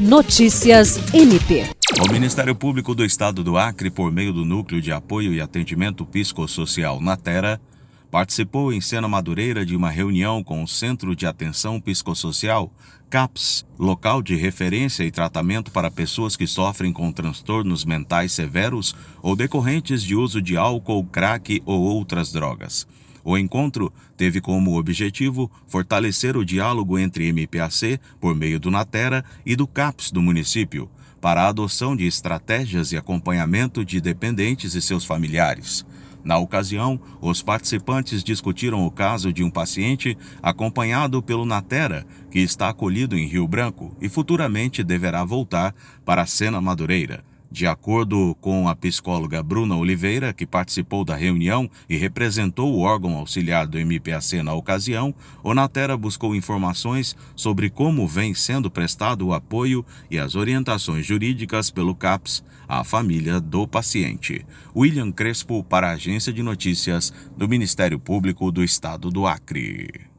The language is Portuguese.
Notícias MP. O Ministério Público do Estado do Acre, por meio do Núcleo de Apoio e Atendimento Psicossocial Natera, participou em Sena Madureira de uma reunião com o Centro de Atenção Psicossocial, CAPS, local de referência e tratamento para pessoas que sofrem com transtornos mentais severos ou decorrentes de uso de álcool, crack ou outras drogas. O encontro teve como objetivo fortalecer o diálogo entre MPAC, por meio do Natera, e do CAPS do município, para a adoção de estratégias e acompanhamento de dependentes e seus familiares. Na ocasião, os participantes discutiram o caso de um paciente acompanhado pelo Natera, que está acolhido em Rio Branco e futuramente deverá voltar para a Sena Madureira. De acordo com a psicóloga Bruna Oliveira, que participou da reunião e representou o órgão auxiliar do MPAC na ocasião, o Natera buscou informações sobre como vem sendo prestado o apoio e as orientações jurídicas pelo CAPS à família do paciente. William Crespo, para a Agência de Notícias do Ministério Público do Estado do Acre.